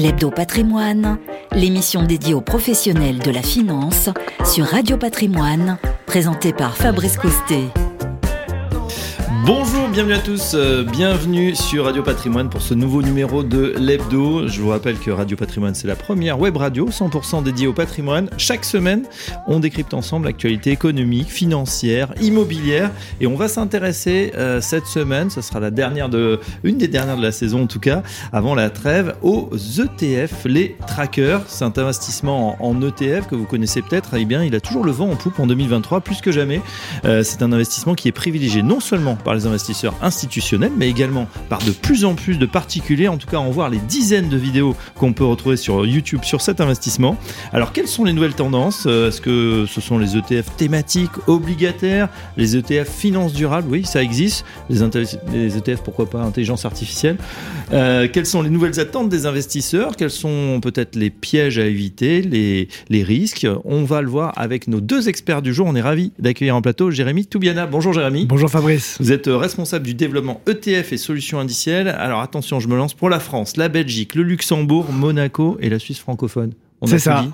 L'Hebdo Patrimoine, l'émission dédiée aux professionnels de la finance sur Radio Patrimoine, présentée par Fabrice Coustet. Bonjour, bienvenue à tous, euh, bienvenue sur Radio Patrimoine pour ce nouveau numéro de l'Hebdo. Je vous rappelle que Radio Patrimoine, c'est la première web radio 100% dédiée au patrimoine. Chaque semaine, on décrypte ensemble l'actualité économique, financière, immobilière et on va s'intéresser euh, cette semaine, ce sera la dernière de, une des dernières de la saison en tout cas, avant la trêve, aux ETF, les trackers. C'est un investissement en, ETF que vous connaissez peut-être, eh bien il a toujours le vent en poupe en 2023, plus que jamais. Euh, c'est un investissement qui est privilégié non seulement par les investisseurs institutionnels, mais également par de plus en plus de particuliers. En tout cas, en voir les dizaines de vidéos qu'on peut retrouver sur YouTube sur cet investissement. Alors, quelles sont les nouvelles tendances? Euh, Est-ce que ce sont les ETF thématiques, obligataires, les ETF finances durables? Oui, ça existe. Les, ETF, pourquoi pas, intelligence artificielle? Euh, quelles sont les nouvelles attentes des investisseurs? Quels sont peut-être les pièges à éviter, les, les risques? On va le voir avec nos deux experts du jour. On est ravis d'accueillir en plateau Jérémy Toubiana. Bonjour Jérémy. Bonjour Fabrice. Vous êtes responsable du développement ETF et solutions indicielles. Alors attention, je me lance pour la France, la Belgique, le Luxembourg, Monaco et la Suisse francophone. C'est ça.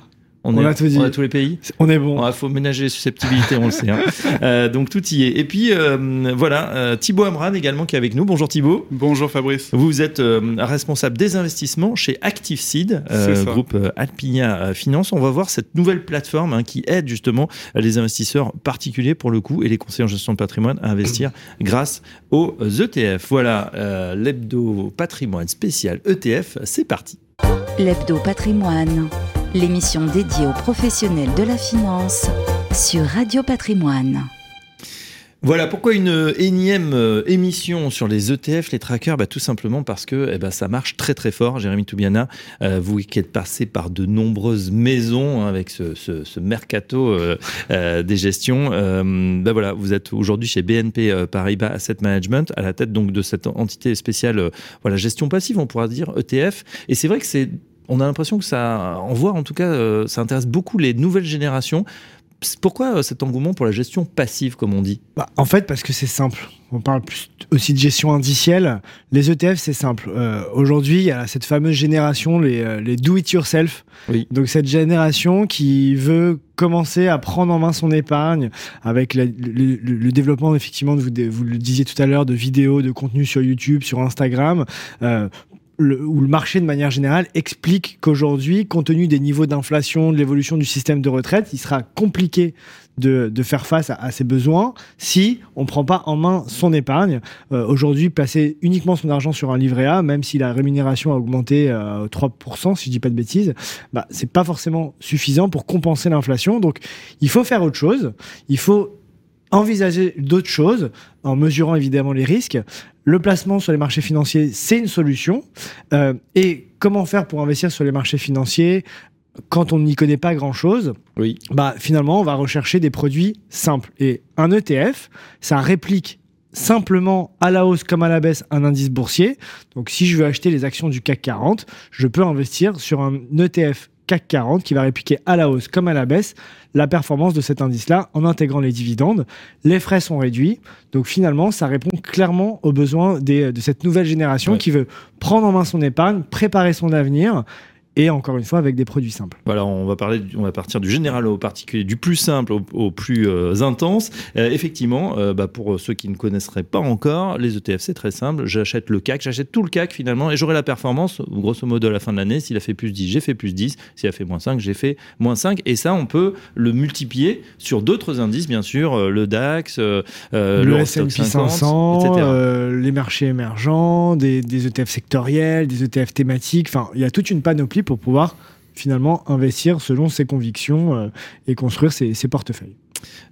On, a tout dit. On a tous les pays. On est bon. Il faut ménager les susceptibilités, on le sait. Hein. Euh, donc tout y est. Et puis euh, voilà, euh, Thibaut Amran également qui est avec nous. Bonjour Thibaut. Bonjour Fabrice. Vous êtes responsable des investissements chez ActiveSeed, groupe Alpinia Finance. On va voir cette nouvelle plateforme hein, qui aide justement les investisseurs particuliers pour le coup et les conseillers en gestion de patrimoine à investir grâce aux ETF. Voilà, l'hebdo patrimoine spécial ETF, c'est parti. L'hebdo patrimoine l'émission dédiée aux professionnels de la finance sur Radio Patrimoine. Voilà pourquoi une énième euh, émission sur les ETF, les trackers, bah, tout simplement parce que eh ben, ça marche très très fort. Jérémy Toubiana, euh, vous qui êtes passé par de nombreuses maisons hein, avec ce, mercato euh, des gestions, bah, voilà, vous êtes aujourd'hui chez BNP Paribas Asset Management à la tête donc de cette entité spéciale, voilà, gestion passive, on pourra dire ETF. Et c'est vrai que c'est on a l'impression que ça, on voit en tout cas, euh, ça intéresse beaucoup les nouvelles générations. Pourquoi euh, cet engouement pour la gestion passive, comme on dit? Bah, En fait, parce que c'est simple. On parle plus aussi de gestion indicielle. Les ETF, c'est simple. Euh, aujourd'hui, il y a cette fameuse génération, les, do-it-yourself. Donc, cette génération qui veut commencer à prendre en main son épargne avec le, développement, effectivement, vous, vous, le disiez tout à l'heure, de vidéos, de contenu sur YouTube, sur Instagram, le, où le marché de manière générale explique qu'aujourd'hui, compte tenu des niveaux d'inflation, de l'évolution du système de retraite, il sera compliqué de, de faire face à, à, ses besoins si on ne prend pas en main son épargne. Euh, aujourd'hui, placer uniquement son argent sur un livret A, même si la rémunération a augmenté euh, 3%, si je dis pas de bêtises, bah, c'est pas forcément suffisant pour compenser l'inflation. Donc, il faut faire autre chose. Il faut envisager d'autres choses en mesurant évidemment les risques. Le placement sur les marchés financiers, c'est une solution. Euh, et comment faire pour investir sur les marchés financiers quand on n'y connaît pas grand-chose? Oui. Bah, finalement, on va rechercher des produits simples. Et un ETF, ça réplique simplement à la hausse comme à la baisse un indice boursier. Donc si je veux acheter les actions du CAC 40, je peux investir sur un ETF CAC 40 qui va répliquer à la hausse comme à la baisse la performance de cet indice-là en intégrant les dividendes. Les frais sont réduits. Donc finalement, ça répond clairement aux besoins de cette nouvelle génération qui veut prendre en main son épargne, préparer son avenir et encore une fois avec des produits simples. Voilà, on va parler, on va partir du général au particulier, du plus simple au, plus euh, intense. Euh, effectivement, euh, bah, pour ceux qui ne connaisseraient pas encore, les ETF c'est très simple. J'achète le CAC, j'achète tout le CAC finalement, et j'aurai la performance grosso modo à la fin de l'année. S'il a fait plus 10, j'ai fait plus 10. S'il a fait moins 5, j'ai fait moins 5. Et ça, on peut le multiplier sur d'autres indices, bien sûr, le DAX, le S&P 500, etc. les marchés émergents, des, des ETF sectoriels, des ETF thématiques. Enfin, il y a toute une panoplie pour pouvoir finalement investir selon ses convictions euh, et construire ses, portefeuilles.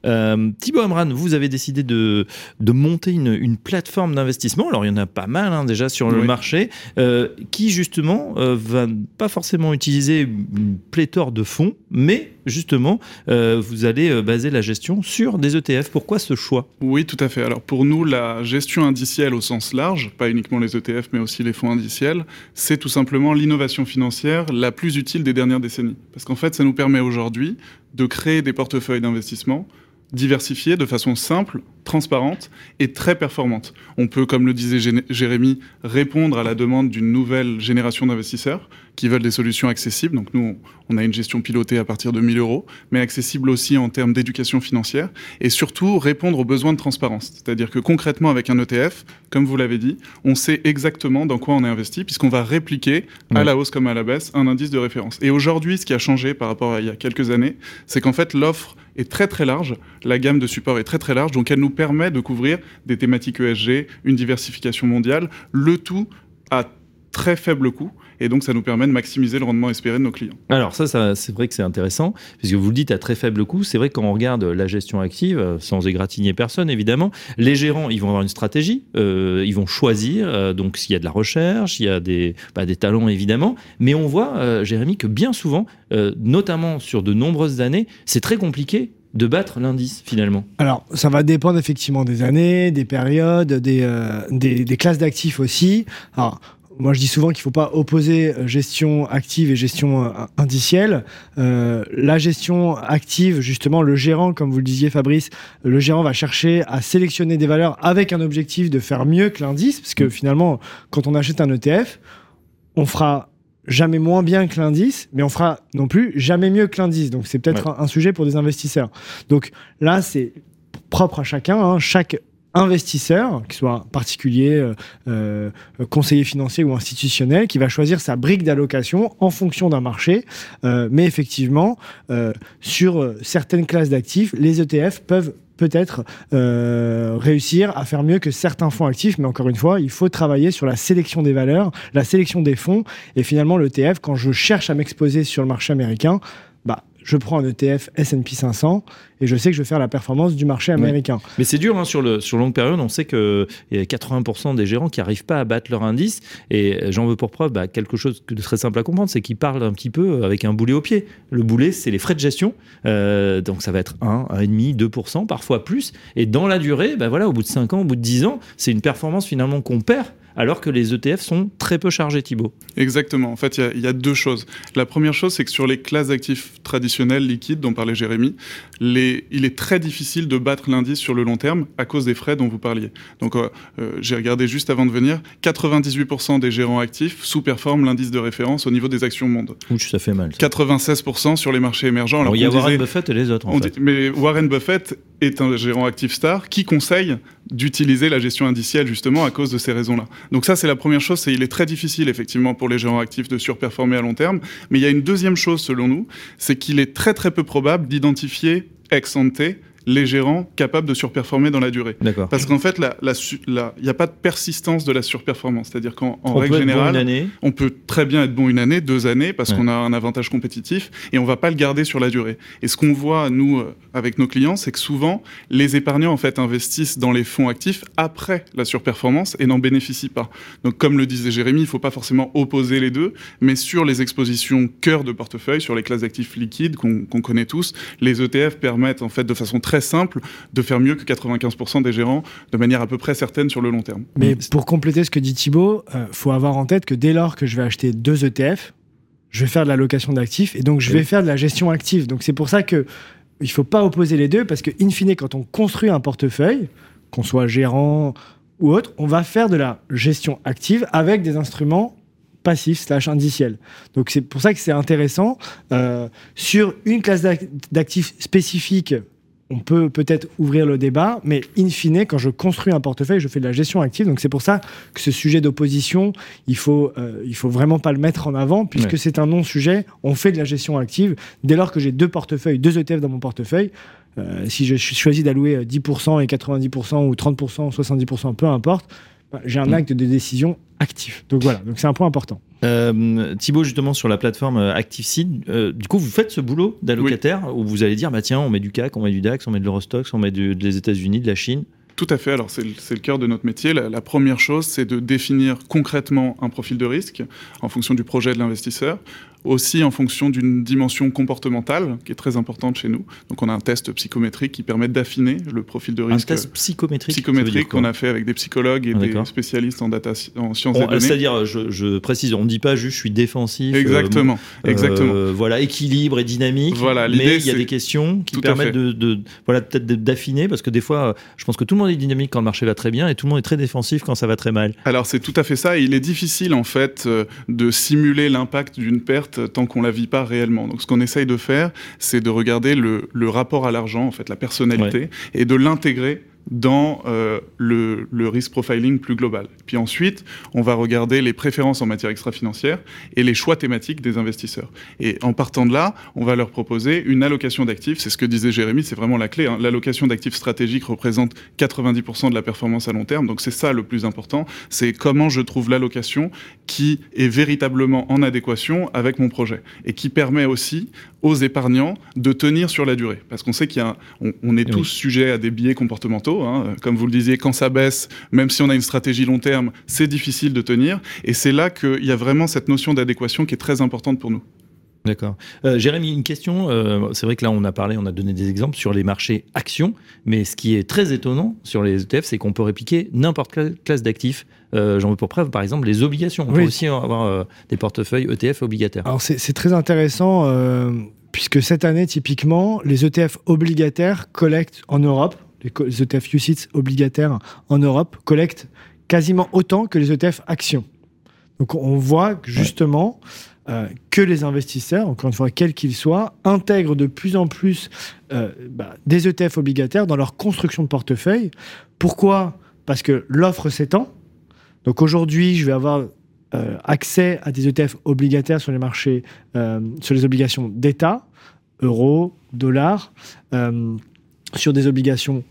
Euh, Thibaut Amran, vous avez décidé de, de monter une, plateforme d'investissement. Alors, il y en a pas mal hein, déjà sur le marché, euh, qui justement va pas forcément utiliser une pléthore de fonds, mais justement, euh, vous allez baser la gestion sur des ETF. Pourquoi ce choix? Oui, tout à fait. Alors, pour nous, la gestion indicielle au sens large, pas uniquement les ETF, mais aussi les fonds indiciels, c'est tout simplement l'innovation financière la plus utile des dernières décennies. Parce qu'en fait, ça nous permet aujourd'hui de créer des portefeuilles d'investissement diversifiée de façon simple, transparente et très performante. On peut, comme le disait Jérémy, répondre à la demande d'une nouvelle génération d'investisseurs qui veulent des solutions accessibles. Donc nous, on a une gestion pilotée à partir de 1000 euros, mais accessible aussi en termes d'éducation financière et surtout répondre aux besoins de transparence. C'est-à-dire que concrètement, avec un ETF, comme vous l'avez dit, on sait exactement dans quoi on est investi puisqu'on va répliquer à la hausse comme à la baisse un indice de référence. Et aujourd'hui, ce qui a changé par rapport à il y a quelques années, c'est qu'en fait, l'offre est très très large, la gamme de support est très très large, donc elle nous permet de couvrir des thématiques ESG, une diversification mondiale, le tout à très faible coût. Et donc, ça nous permet de maximiser le rendement espéré de nos clients. Alors, ça, ça c'est vrai que c'est intéressant, puisque vous le dites à très faible coût. C'est vrai que quand on regarde la gestion active, euh, sans égratigner personne, évidemment, les gérants, ils vont avoir une stratégie, euh, ils vont choisir. Euh, donc, s'il y a de la recherche, il y a des, bah, des talents, évidemment. Mais on voit, Jérémy, que bien souvent, notamment sur de nombreuses années, c'est très compliqué de battre l'indice finalement Alors, ça va dépendre effectivement des années, des périodes, des, des, des classes d'actifs aussi. Alors, moi, je dis souvent qu'il ne faut pas opposer euh, gestion active et gestion euh, indicielle. Euh, la gestion active, justement, le gérant, comme vous le disiez, Fabrice, le gérant va chercher à sélectionner des valeurs avec un objectif de faire mieux que l'indice, parce que finalement, quand on achète un ETF, on fera jamais moins bien que l'indice, mais on fera non plus jamais mieux que l'indice. Donc, c'est peut-être un, sujet pour des investisseurs. Donc là, c'est propre à chacun. Hein. Chaque investisseur, qu'il soit particulier, euh, euh, conseiller financier ou institutionnel, qui va choisir sa brique d'allocation en fonction d'un marché. Euh, mais effectivement, sur certaines classes d'actifs, les ETF peuvent peut-être réussir à faire mieux que certains fonds actifs. Mais encore une fois, il faut travailler sur la sélection des valeurs, la sélection des fonds. Et finalement, l'ETF, quand je cherche à m'exposer sur le marché américain, je prends un ETF S&P 500 et je sais que je vais faire la performance du marché américain. Mais c'est dur hein, sur, le, sur longue période. On sait qu'il y a 80% des gérants qui n'arrivent pas à battre leur indice. Et j'en veux pour preuve bah, quelque chose de très simple à comprendre c'est qu'ils parlent un petit peu avec un boulet au pied. Le boulet, c'est les frais de gestion. Euh, donc ça va être 1, 1,5, 2%, parfois plus. Et dans la durée, bah, voilà, au bout de 5 ans, au bout de 10 ans, c'est une performance finalement qu'on perd alors que les ETF sont très peu chargés, Thibault. Exactement. En fait, il y, a deux choses. La première chose, c'est que sur les classes d'actifs traditionnels, liquides, dont parlait Jérémy, les, il est très difficile de battre l'indice sur le long terme à cause des frais dont vous parliez. Donc, euh, euh, j'ai regardé juste avant de venir, 98% des gérants actifs sous-performent l'indice de référence au niveau des actions monde. Ouch, ça fait mal. 96% sur les marchés émergents. Alors, il y a Warren Buffett et les autres. En fait. mais Warren Buffett est un gérant actif star qui conseille d'utiliser la gestion indicielle justement à cause de ces raisons-là. Donc ça, c'est la première chose, c'est il est très difficile effectivement pour les gérants actifs de surperformer à long terme. Mais il y a une deuxième chose selon nous, c'est qu'il est très très peu probable d'identifier ex ante les gérants capables de surperformer dans la durée. Parce qu'en fait, il n'y a pas de persistance de la surperformance. C'est-à-dire qu'en règle générale, on peut très bien être bon une année, deux années, parce qu'on a un avantage compétitif, et on ne va pas le garder sur la durée. Et ce qu'on voit, nous, euh, avec nos clients, c'est que souvent, les épargnants, en fait, investissent dans les fonds actifs après la surperformance et n'en bénéficient pas. Donc, comme le disait Jérémy, il ne faut pas forcément opposer les deux, mais sur les expositions cœur de portefeuille, sur les classes d'actifs liquides qu'on connaît tous, les ETF permettent, en fait, de façon très simple de faire mieux que 95% des gérants de manière à peu près certaine sur le long terme. Mais pour compléter ce que dit Thibault, il euh, faut avoir en tête que dès lors que je vais acheter deux ETF, je vais faire de la location d'actifs et donc je vais faire de la gestion active. Donc c'est pour ça que il faut pas opposer les deux parce que in fine quand on construit un portefeuille, qu'on soit gérant ou autre, on va faire de la gestion active avec des instruments passifs slash indiciels. Donc c'est pour ça que c'est intéressant euh, sur une classe d'actifs spécifique on peut peut-être ouvrir le débat, mais in fine, quand je construis un portefeuille, je fais de la gestion active. Donc c'est pour ça que ce sujet d'opposition, il faut, euh, il faut vraiment pas le mettre en avant, puisque c'est un non-sujet. On fait de la gestion active. Dès lors que j'ai deux portefeuilles, deux ETF dans mon portefeuille, euh, si je choisis d'allouer 10% et 90% ou 30%, 70%, peu importe, bah, j'ai un mm. acte de décision actif. Donc voilà, donc c'est un point important. Euh, Thibaut, justement, sur la plateforme euh, ActiveSeed, euh, du coup, vous faites ce boulot d'allocataire où vous allez dire, bah tiens, on met du CAC, on met du DAX, on met de l'Eurostox, on met des États-Unis, de la Chine. Tout à fait. Alors, c'est le, cœur de notre métier. La, la première chose, c'est de définir concrètement un profil de risque en fonction du projet de l'investisseur aussi en fonction d'une dimension comportementale qui est très importante chez nous. Donc on a un test psychométrique qui permet d'affiner le profil de risque. Un test psychométrique Psychométrique qu'on a fait avec des psychologues et des spécialistes en, data, en sciences des données. C'est-à-dire, je, précise, on ne dit pas juste je suis défensif. Exactement. Euh, exactement. voilà, équilibre et dynamique. Voilà, mais il y a des questions qui permettent de, voilà, peut-être d'affiner parce que des fois, je pense que tout le monde est dynamique quand le marché va très bien et tout le monde est très défensif quand ça va très mal. Alors c'est tout à fait ça. il est difficile en fait euh, de simuler l'impact d'une perte tant qu'on la vit pas réellement. Donc ce qu'on essaye de faire, c'est de regarder le, le rapport à l'argent, en fait, la personnalité, et de l'intégrer dans euh, le, le, risk profiling plus global. Puis ensuite, on va regarder les préférences en matière extra-financière et les choix thématiques des investisseurs. Et en partant de là, on va leur proposer une allocation d'actifs. C'est ce que disait Jérémy, c'est vraiment la clé. Hein. L'allocation d'actifs stratégiques représente 90% de la performance à long terme. Donc c'est ça le plus important. C'est comment je trouve l'allocation qui est véritablement en adéquation avec mon projet et qui permet aussi aux épargnants de tenir sur la durée. Parce qu'on sait a, on, est tous sujets à des biais comportementaux. Hein. Comme vous le disiez, quand ça baisse, même si on a une stratégie long terme, c'est difficile de tenir. Et c'est là qu'il y a vraiment cette notion d'adéquation qui est très importante pour nous. D'accord. Euh, Jérémy, une question. Euh, c'est vrai que là, on a parlé, on a donné des exemples sur les marchés actions, mais ce qui est très étonnant sur les ETF, c'est qu'on peut répliquer n'importe quelle classe d'actifs. Euh, J'en veux pour preuve, par exemple, les obligations. On peut aussi avoir euh, des portefeuilles ETF obligataires. Alors, c'est très intéressant, euh, puisque cette année, typiquement, les ETF obligataires collectent en Europe, les, ETF UCITS obligataires en Europe collectent quasiment autant que les ETF actions. Donc, on voit que justement. que les investisseurs, encore une fois, quels qu'ils soient, intègrent de plus en plus bah, des ETF obligataires dans leur construction de portefeuille. Pourquoi? Parce que l'offre s'étend, donc aujourd'hui, je vais avoir euh, accès à des ETF obligataires sur les marchés, euh, sur les obligations d'État, euros, dollars, euh, sur des obligations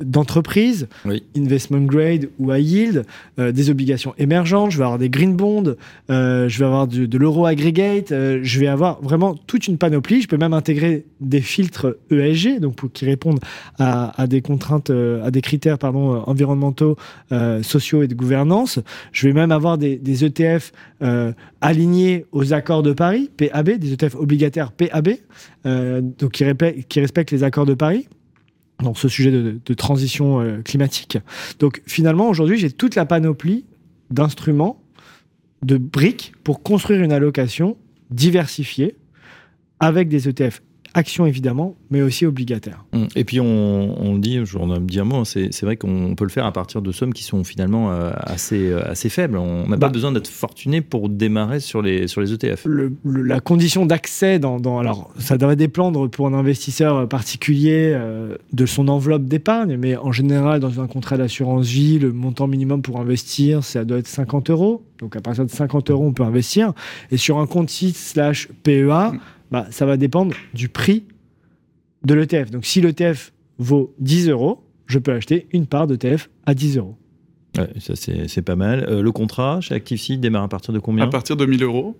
d'entreprise, investment grade ou high yield, euh, des obligations émergentes, je vais avoir des green bonds, euh, je vais avoir de, l'euro aggregate, euh, je vais avoir vraiment toute une panoplie. Je peux même intégrer des filtres ESG, donc pour qui répondent à, des contraintes, à des critères pardon environnementaux, sociaux et de gouvernance. Je vais même avoir des, des ETF alignés aux accords de Paris, PAB, des ETF obligataires PAB, donc qui, qui respectent les accords de Paris dans ce sujet de, transition euh, climatique. Donc finalement, aujourd'hui, j'ai toute la panoplie d'instruments, de briques pour construire une allocation diversifiée avec des ETF action évidemment, mais aussi obligataire. Hum. Et puis on, le dit, je me dit un mot, c'est vrai qu'on peut le faire à partir de sommes qui sont finalement euh, assez, euh, assez faibles. On n'a pas bah. besoin d'être fortuné pour démarrer sur les, sur les ETF. la condition d'accès, dans, dans, alors ça devrait dépendre pour un investisseur particulier euh, de son enveloppe d'épargne, mais en général dans un contrat d'assurance vie, le montant minimum pour investir, ça doit être 50 euros. Donc à partir de 50 euros, on peut investir. Et sur un compte site slash PEA, bah, ça va dépendre du prix de l'ETF. Donc si l'ETF vaut 10 euros, je peux acheter une part d'ETF à 10 euros. ça c'est pas mal. Euh, le contrat chez ActiveSeed démarre à partir de combien À partir de 1000 euros.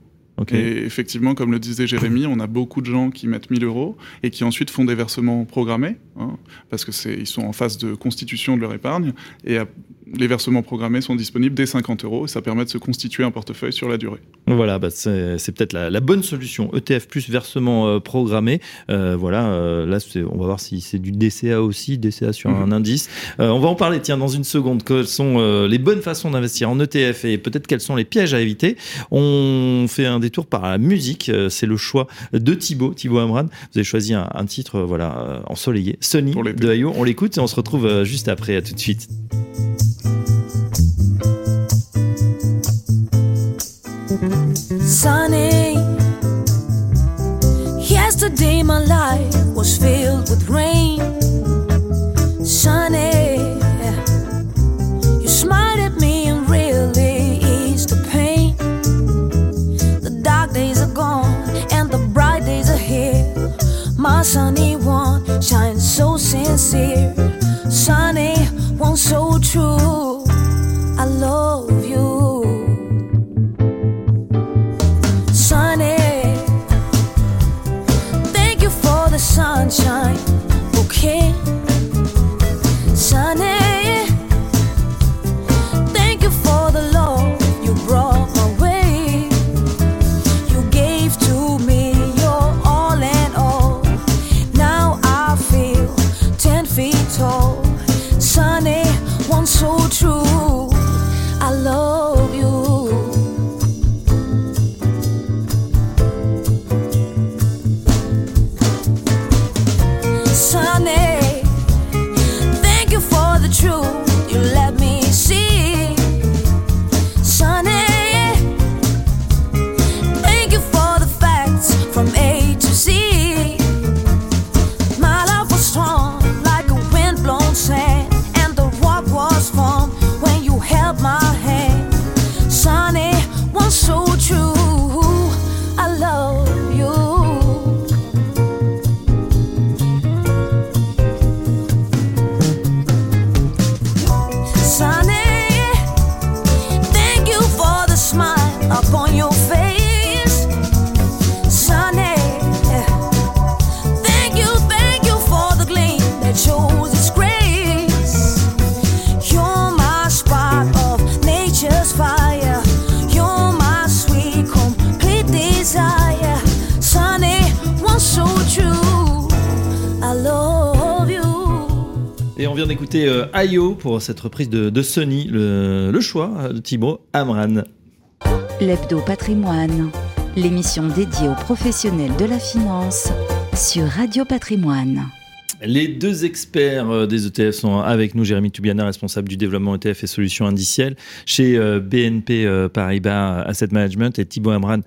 Et effectivement, comme le disait Jérémy, on a beaucoup de gens qui mettent 1000 euros et qui ensuite font des versements programmés, hein, parce que c'est ils sont en phase de constitution de leur épargne. Et les versements programmés sont disponibles dès 50 euros. Et ça permet de se constituer un portefeuille sur la durée. Voilà, bah c'est peut-être la, bonne solution. ETF plus versement euh, programmé. Euh, voilà, euh, là, on va voir si c'est du DCA aussi, DCA sur un mhm. indice. on va en parler, tiens, dans une seconde. Quelles sont les bonnes façons d'investir en ETF et peut-être quels sont les pièges à éviter? On fait un détour par la musique. c'est le choix de Thibaut, Thibaut Amran. Vous avez choisi un, titre voilà, ensoleillé, Sunny de Ayo. On l'écoute et on se retrouve juste après. À tout de suite. Yesterday, my life was filled with rain. Sunny, you smiled at me and really eased the pain. The dark days are gone and the bright days are here. My sunny one shines so sincere. Sunny one so true. Vient d'écouter euh, IO pour cette reprise de, Sony, le, choix de Thibaut Amran. L'Hebdo Patrimoine, l'émission dédiée aux professionnels de la finance sur Radio Patrimoine. Les deux experts euh, des ETF sont avec nous. Jérémy Toubiana, responsable du développement ETF et solutions indicielles chez euh, BNP euh, Paribas Asset Management et Thibaut Amran,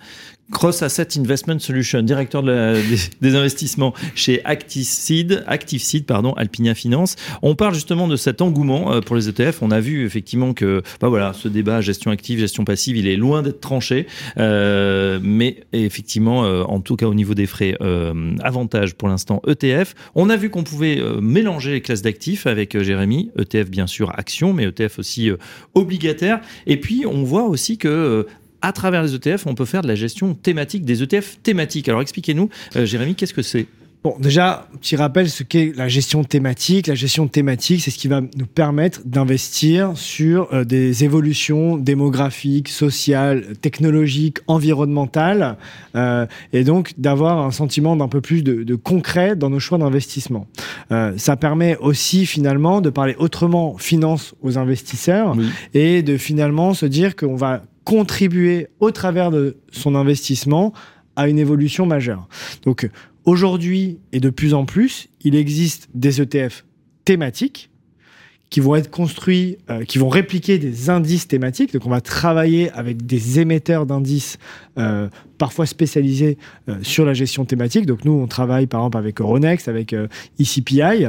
Cross Asset Investment Solution, directeur des, investissements chez ActiveSeed, pardon, Alpinia Finance. On parle justement de cet engouement pour les ETF. On a vu effectivement que, bah voilà, ce débat gestion active, gestion passive, il est loin d'être tranché, mais effectivement, en tout cas au niveau des frais, avantage pour l'instant ETF. On a vu qu'on on pouvait euh, mélanger les classes d'actifs avec euh, Jérémy, ETF bien sûr action, mais ETF aussi euh, obligataire. Et puis on voit aussi que à travers les ETF, on peut faire de la gestion thématique des ETF thématiques. Alors expliquez-nous, Jérémy, qu'est-ce que c'est? Bon, déjà, petit rappel ce qu'est la gestion thématique. La gestion thématique, c'est ce qui va nous permettre d'investir sur euh, des évolutions démographiques, sociales, technologiques, environnementales, euh, et donc d'avoir un sentiment d'un peu plus de, concret dans nos choix d'investissement. Euh, ça permet aussi finalement de parler autrement finance aux investisseurs et de finalement se dire qu'on va contribuer au travers de son investissement à une évolution majeure. Donc Aujourd'hui, et de plus en plus, il existe des ETF thématiques qui vont être construits, euh, qui vont répliquer des indices thématiques. Donc, on va travailler avec des émetteurs d'indices, euh, parfois spécialisés euh, sur la gestion thématique. Donc, nous, on travaille par exemple avec Euronext, avec ECPI.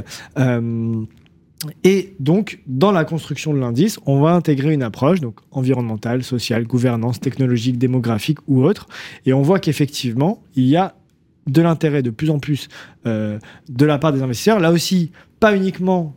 Et donc, dans la construction de l'indice, on va intégrer une approche donc environnementale, sociale, gouvernance, technologique, démographique ou autre. Et on voit qu'effectivement, il y a de l'intérêt de plus en plus euh, de la part des investisseurs. Là aussi, pas uniquement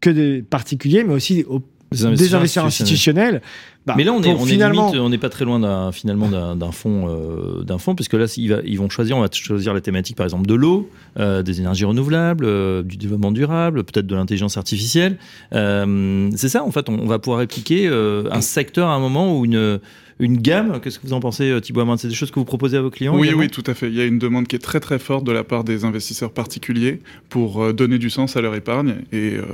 que des particuliers, mais aussi des investisseurs, institutionnels. Bah, mais là, on est, finalement... on n'est pas très loin d'un, finalement d'un, fonds, euh, d'un fonds, puisque là, ils, vont choisir, on va choisir la thématique, par exemple, de l'eau, euh, des énergies renouvelables, du développement durable, peut-être de l'intelligence artificielle. c'est ça, en fait, on, on va pouvoir répliquer un secteur à un moment où une une gamme. Qu'est-ce que vous en pensez, euh, Thibaut Amand? C'est des choses que vous proposez à vos clients Oui, oui, tout à fait. Il y a une demande qui est très très forte de la part des investisseurs particuliers pour euh, donner du sens à leur épargne et euh,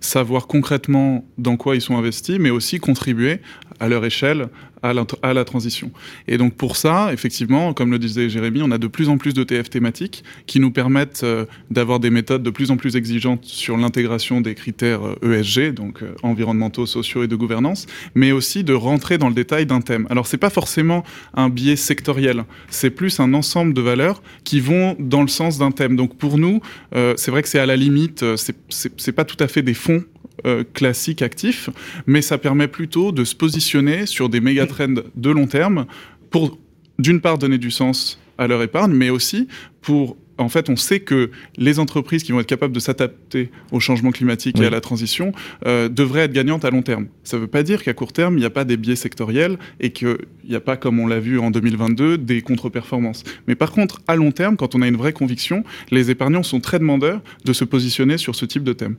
savoir concrètement dans quoi ils sont investis, mais aussi contribuer à leur échelle à la, transition. Et donc pour ça, effectivement, comme le disait Jérémy, on a de plus en plus de TF thématiques qui nous permettent d'avoir des méthodes de plus en plus exigeantes sur l'intégration des critères ESG, donc environnementaux, sociaux et de gouvernance, mais aussi de rentrer dans le détail d'un thème. Alors c'est pas forcément un biais sectoriel, c'est plus un ensemble de valeurs qui vont dans le sens d'un thème. Donc pour nous, euh, c'est vrai que c'est à la limite, euh, c'est pas tout à fait des fonds euh, classiques actifs, mais ça permet plutôt de se positionner sur des méga trends de long terme pour d'une part donner du sens à leur épargne, mais aussi pour en fait, on sait que les entreprises qui vont être capables de s'adapter au changement climatique et à la transition euh, devraient être gagnantes à long terme. Ça ne veut pas dire qu'à court terme, il n'y a pas des biais sectoriels et qu'il n'y a pas, comme on l'a vu en 2022, des contre-performances. Mais par contre, à long terme, quand on a une vraie conviction, les épargnants sont très demandeurs de se positionner sur ce type de thème.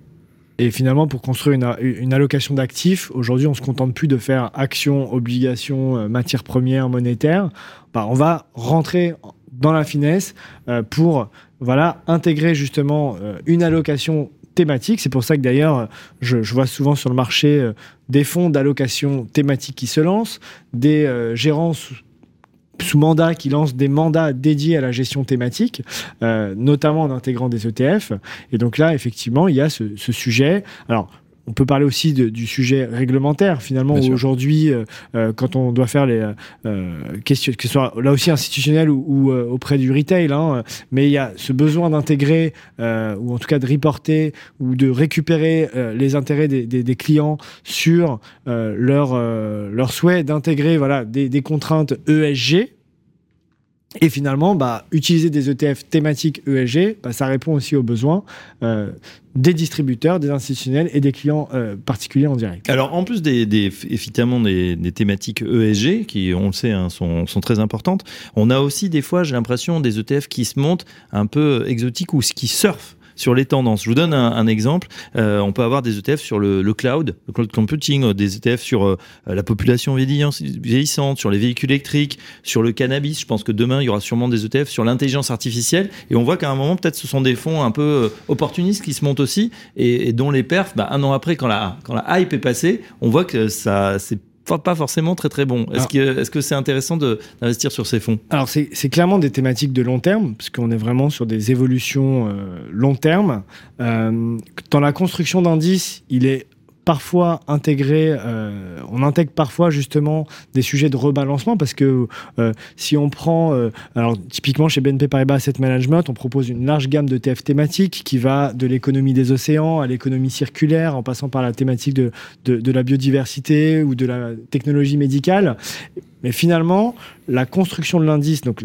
Et finalement, pour construire une, allocation d'actifs, aujourd'hui, on ne se contente plus de faire actions, obligations, euh, matières premières, monétaires. Bah, on va rentrer dans la finesse euh, pour voilà, intégrer justement euh, une allocation thématique. C'est pour ça que d'ailleurs, je, vois souvent sur le marché des fonds d'allocation thématique qui se lancent, des gérants sous, mandat qui lancent des mandats dédiés à la gestion thématique, notamment en intégrant des ETF. Et donc là, effectivement, il y a ce, ce sujet. Alors, on peut parler aussi du sujet réglementaire, finalement, aujourd'hui, euh, euh, quand on doit faire les euh, questions, que ce soit là aussi institutionnel ou, auprès du retail, hein, mais il y a ce besoin d'intégrer, ou en tout cas de reporter, ou de récupérer les intérêts des, clients sur leur, leur souhait d'intégrer voilà, des, des contraintes ESG, et finalement, bah, utiliser des ETF thématiques ESG, bah, ça répond aussi aux besoins euh, des distributeurs, des institutionnels et des clients euh, particuliers en direct. Alors, en plus des, des thématiques ESG, qui, on le sait, hein, sont, sont, très importantes, on a aussi des fois, j'ai l'impression, des ETF qui se montent un peu exotiques ou qui surfent sur les tendances. Je vous donne un, exemple. on peut avoir des ETF sur le, cloud, le cloud computing, des ETF sur la population vieillissante, sur les véhicules électriques, sur le cannabis. Je pense que demain, il y aura sûrement des ETF sur l'intelligence artificielle. Et on voit qu'à un moment, peut-être, ce sont des fonds un peu opportunistes qui se montent aussi et, dont les perfs, bah, un an après, quand la, quand la hype est passée, on voit que ça, c'est pas forcément très très bon. Est-ce que est-ce que c'est intéressant d'investir sur ces fonds? Alors c'est clairement des thématiques de long terme, puisqu'on est vraiment sur des évolutions euh, long terme. Euh, dans la construction d'indices, il est parfois intégrer, euh, on intègre parfois justement des sujets de rebalancement parce que euh, si on prend, euh, alors typiquement chez BNP Paribas Asset Management, on propose une large gamme de TF thématiques qui va de l'économie des océans à l'économie circulaire en passant par la thématique de, de, la biodiversité ou de la technologie médicale. Mais finalement, la construction de l'indice, donc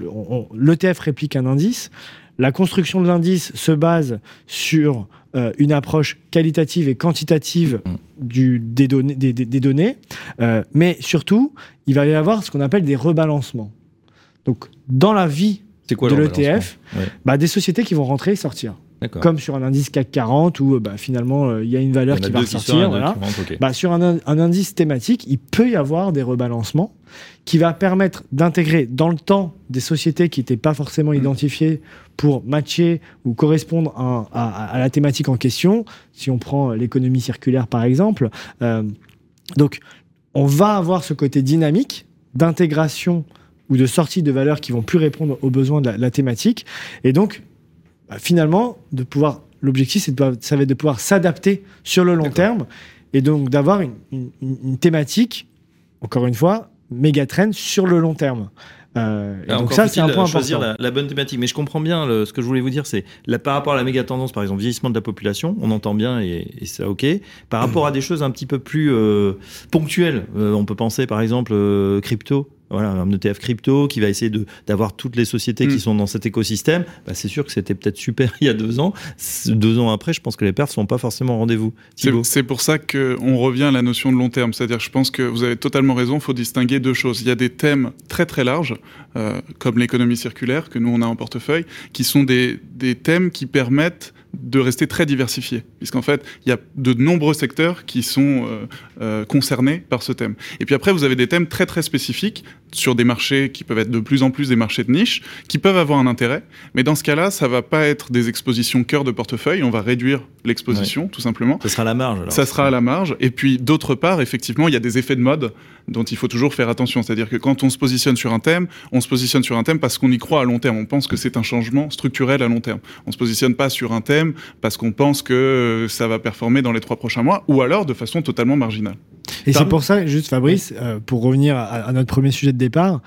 l'ETF réplique un indice, la construction de l'indice se base sur euh, une approche qualitative et quantitative mm. du, des, données, des, données euh, mais surtout, il va y avoir ce qu'on appelle des rebalancements. Donc, dans la vie de l'ETF, bah, des sociétés qui vont rentrer et sortir. Comme sur un indice CAC 40 où bah, finalement euh, il y a une valeur qui va sortir. Bah, sur un, indice thématique, il peut y avoir des rebalancements qui va permettre d'intégrer dans le temps des sociétés qui n'étaient pas forcément mm. identifiées pour matcher ou correspondre à, la thématique en question. Si on prend l'économie circulaire par exemple. Euh, donc on va avoir ce côté dynamique d'intégration ou de sortie de valeurs qui vont plus répondre aux besoins de la thématique. Et donc, bah, finalement, de pouvoir, l'objectif, c'est de, ça va être de pouvoir s'adapter sur le long terme et donc d'avoir une, thématique, encore une fois, méga trend sur le long terme. Euh, donc ça, c'est un point choisir la, la, bonne thématique. Mais je comprends bien ce que je voulais vous dire, c'est par rapport à la méga tendance, par exemple, vieillissement de la population, on entend bien et, et c'est ok. Par rapport à des choses un petit peu plus euh, ponctuelles, euh, on peut penser par exemple euh, crypto voilà, un ETF crypto qui va essayer d'avoir toutes les sociétés qui mm. sont dans cet écosystème, bah c'est sûr que c'était peut-être super il y a deux ans. Deux ans après, je pense que les pertes ne sont pas forcément au rendez-vous. C'est pour ça qu'on revient à la notion de long terme. C'est-à-dire, je pense que vous avez totalement raison, il faut distinguer deux choses. Il y a des thèmes très très larges, euh, comme l'économie circulaire, que nous on a en portefeuille, qui sont des, des thèmes qui permettent de rester très diversifié, puisqu'en fait, il y a de nombreux secteurs qui sont euh, euh, concernés par ce thème. Et puis après, vous avez des thèmes très très spécifiques sur des marchés qui peuvent être de plus en plus des marchés de niche, qui peuvent avoir un intérêt, mais dans ce cas-là, ça va pas être des expositions cœur de portefeuille, on va réduire l'exposition, tout simplement. Ça sera à la marge. Alors. Ça sera à la marge. Et puis d'autre part, effectivement, il y a des effets de mode dont il faut toujours faire attention. C'est-à-dire que quand on se positionne sur un thème, on se positionne sur un thème parce qu'on y croit à long terme. On pense que c'est un changement structurel à long terme. On se positionne pas sur un thème parce qu'on pense que ça va performer dans les trois prochains mois, ou alors de façon totalement marginale. Et c'est pour ça, juste Fabrice, euh, pour revenir à, notre premier sujet de départ,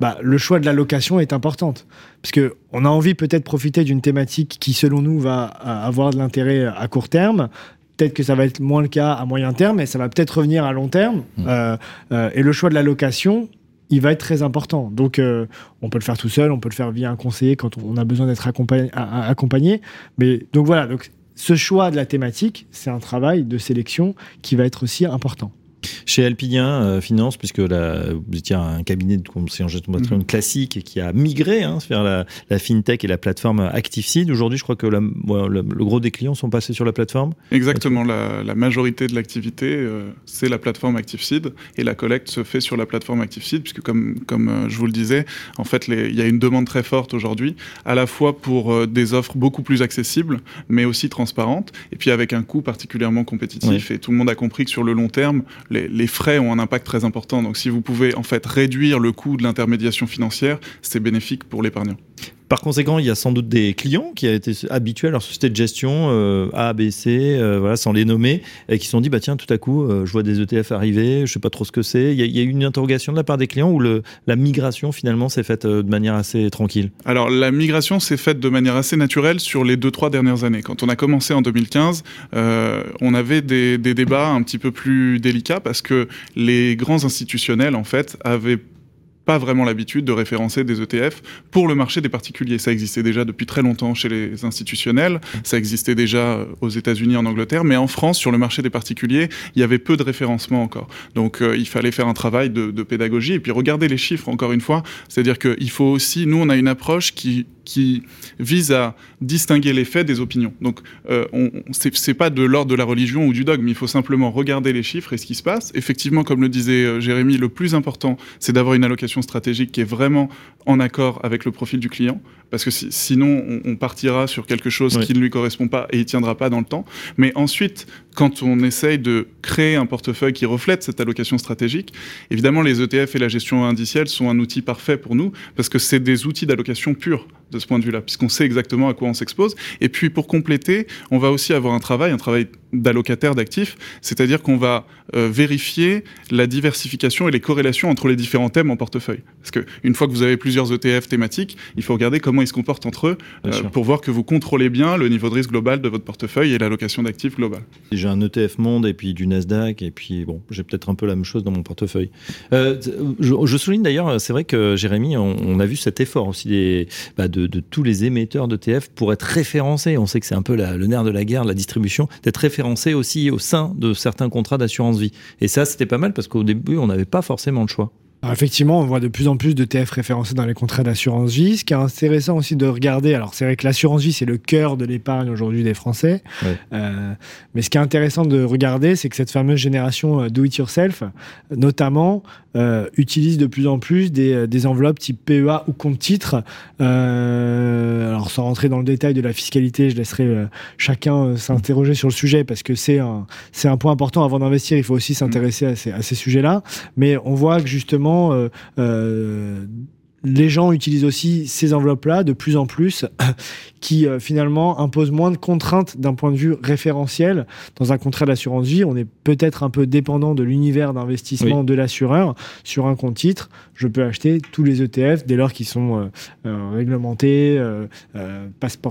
bah, le choix de la location est importante. Parce qu'on a envie peut-être profiter d'une thématique qui, selon nous, va avoir de l'intérêt à court terme. Peut-être que ça va être moins le cas à moyen terme, mais ça va peut-être revenir à long terme. Mmh. Euh, euh, et le choix de la location, il va être très important. Donc, on peut le faire tout seul, on peut le faire via un conseiller quand on a besoin d'être accompagné, accompagné. Mais donc voilà, donc ce choix de la thématique, c'est un travail de sélection qui va être aussi important. Chez Alpidien euh, Finance, puisque la, vous étiez un cabinet de conseil en gestion de patrimoine mm. classique qui a migré hein, vers la, la, fintech et la plateforme ActiveSeed. Aujourd'hui, je crois que le, gros des clients sont passés sur la plateforme. Exactement. La, majorité de l'activité, euh, c'est la plateforme ActiveSeed et la collecte se fait sur la plateforme ActiveSeed, puisque comme, comme euh, je vous le disais, en fait, il y a une demande très forte aujourd'hui, à la fois pour des offres beaucoup plus accessibles, mais aussi transparentes, et puis avec un coût particulièrement compétitif. Et tout le monde a compris que sur le long terme, les, frais ont un impact très important. Donc si vous pouvez en fait réduire le coût de l'intermédiation financière, c'est bénéfique pour l'épargnant. Par conséquent, il y a sans doute des clients qui été habitués à leur société de gestion euh, A, B, C, euh, voilà, sans les nommer, et qui se sont dit bah tiens, tout à coup, euh, je vois des ETF arriver, je sais pas trop ce que c'est. Il y, a eu une interrogation de la part des clients où la migration finalement s'est faite de manière assez tranquille? Alors la migration s'est faite de manière assez naturelle sur les deux trois dernières années. Quand on a commencé en 2015, on avait des, des débats un petit peu plus délicats parce que les grands institutionnels en fait avaient pas vraiment l'habitude de référencer des ETF pour le marché des particuliers. Ça existait déjà depuis très longtemps chez les institutionnels, ça existait déjà aux États-Unis, en Angleterre, mais en France, sur le marché des particuliers, il y avait peu de référencement encore. Donc euh, il fallait faire un travail de, de pédagogie et puis regarder les chiffres encore une fois. C'est-à-dire qu'il faut aussi, nous, on a une approche qui qui vise à distinguer les faits des opinions. Donc, euh, c'est pas de l'ordre de la religion ou du dogme. Il faut simplement regarder les chiffres et ce qui se passe. Effectivement, comme le disait euh, Jérémy, le plus important, c'est d'avoir une allocation stratégique qui est vraiment en accord avec le profil du client, parce que sinon, on, partira sur quelque chose qui ne lui correspond pas et il tiendra pas dans le temps. Mais ensuite, quand on essaye de créer un portefeuille qui reflète cette allocation stratégique, évidemment, les ETF et la gestion indicielle sont un outil parfait pour nous, parce que c'est des outils d'allocation pure de ce point de vue-là, puisqu'on sait exactement à quoi on s'expose. Et puis pour compléter, on va aussi avoir un travail, un travail d'allocataire d'actifs, c'est-à-dire qu'on va euh, vérifier la diversification et les corrélations entre les différents thèmes en portefeuille. Parce qu'une fois que vous avez plusieurs ETF thématiques, il faut regarder comment ils se comportent entre eux euh, pour voir que vous contrôlez bien le niveau de risque global de votre portefeuille et l'allocation d'actifs globale. J'ai un ETF monde et puis du Nasdaq et puis bon, j'ai peut-être un peu la même chose dans mon portefeuille. Euh, je, souligne d'ailleurs, c'est vrai que Jérémy, on, a vu cet effort aussi des, bah, de de, tous les émetteurs d'ETF pour être référencés. On sait que c'est un peu le nerf de la guerre, la distribution, d'être référencés aussi au sein de certains contrats d'assurance vie. Et ça, c'était pas mal parce qu'au début, on n'avait pas forcément de choix effectivement, on voit de plus en plus de TF référencés dans les contrats d'assurance vie. Ce qui est intéressant aussi de regarder, alors c'est vrai que l'assurance vie, c'est le cœur de l'épargne aujourd'hui des Français. Euh, mais ce qui est intéressant de regarder, c'est que cette fameuse génération euh, do it yourself, notamment, euh, utilise de plus en plus des, des, enveloppes type PEA ou compte titre. alors sans rentrer dans le détail de la fiscalité, je laisserai chacun s'interroger sur le sujet parce que c'est un, un point important. Avant d'investir, il faut aussi s'intéresser à ces, à ces sujets-là. Mais on voit que justement, euh, euh, les gens utilisent aussi ces enveloppes-là de plus en plus, qui euh, finalement imposent moins de contraintes d'un point de vue référentiel. Dans un contrat d'assurance vie, on est peut-être un peu dépendant de l'univers d'investissement de l'assureur. Sur un compte titre, je peux acheter tous les ETF dès lors qu'ils sont réglementés,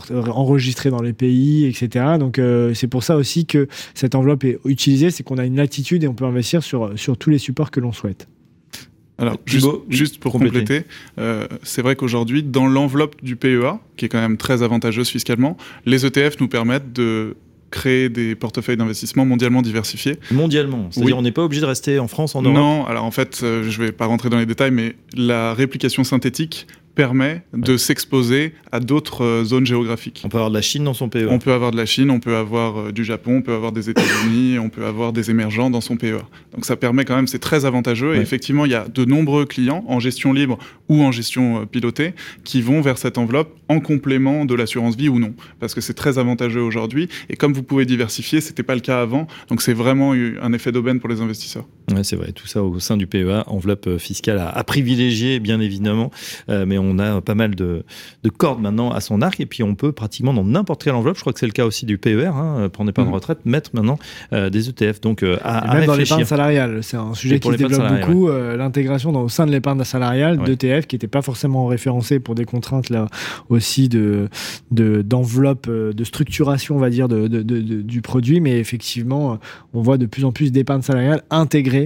enregistrés dans les pays, etc. Donc c'est pour ça aussi que cette enveloppe est utilisée, c'est qu'on a une latitude et on peut investir sur, sur tous les supports que l'on souhaite. Alors, juste, pour compléter, euh, c'est vrai qu'aujourd'hui, dans l'enveloppe du PEA, qui est quand même très avantageuse fiscalement, les ETF nous permettent de créer des portefeuilles d'investissement mondialement diversifiés. Mondialement. C'est-à-dire on n'est pas obligé de rester en France, en Europe. Non, alors en fait, euh, je ne vais pas rentrer dans les détails, mais la réplication synthétique permet de s'exposer à d'autres euh, zones géographiques. On peut avoir de la Chine dans son PEA. On peut avoir de la Chine, on peut avoir euh, du Japon, on peut avoir des États-Unis, on peut avoir des émergents dans son PEA. Donc ça permet quand même, c'est très avantageux. Et effectivement, il y a de nombreux clients en gestion libre ou en gestion euh, pilotée qui vont vers cette enveloppe en complément de l'assurance vie ou non, parce que c'est très avantageux aujourd'hui. Et comme vous pouvez diversifier, c'était pas le cas avant. Donc c'est vraiment un effet d'aubaine pour les investisseurs. Ouais, c'est vrai. Tout ça au sein du PEA, enveloppe fiscale à, privilégier, bien évidemment. mais on a pas mal de, cordes maintenant à son arc et puis on peut pratiquement dans n'importe quelle enveloppe, je crois que c'est le cas aussi du PER, hein, pour pas de mhm. retraite, mettre maintenant euh, des ETF. Donc euh, à, même dans l'épargne salariale, c'est un sujet qui se développe beaucoup. Euh, l'intégration au sein de l'épargne salariale d'ETF qui n'étaient pas forcément référencés pour des contraintes là aussi de d'enveloppe, de, structuration, on va dire, de, du produit, mais effectivement, on voit de plus en plus d'épargne salariale intégrée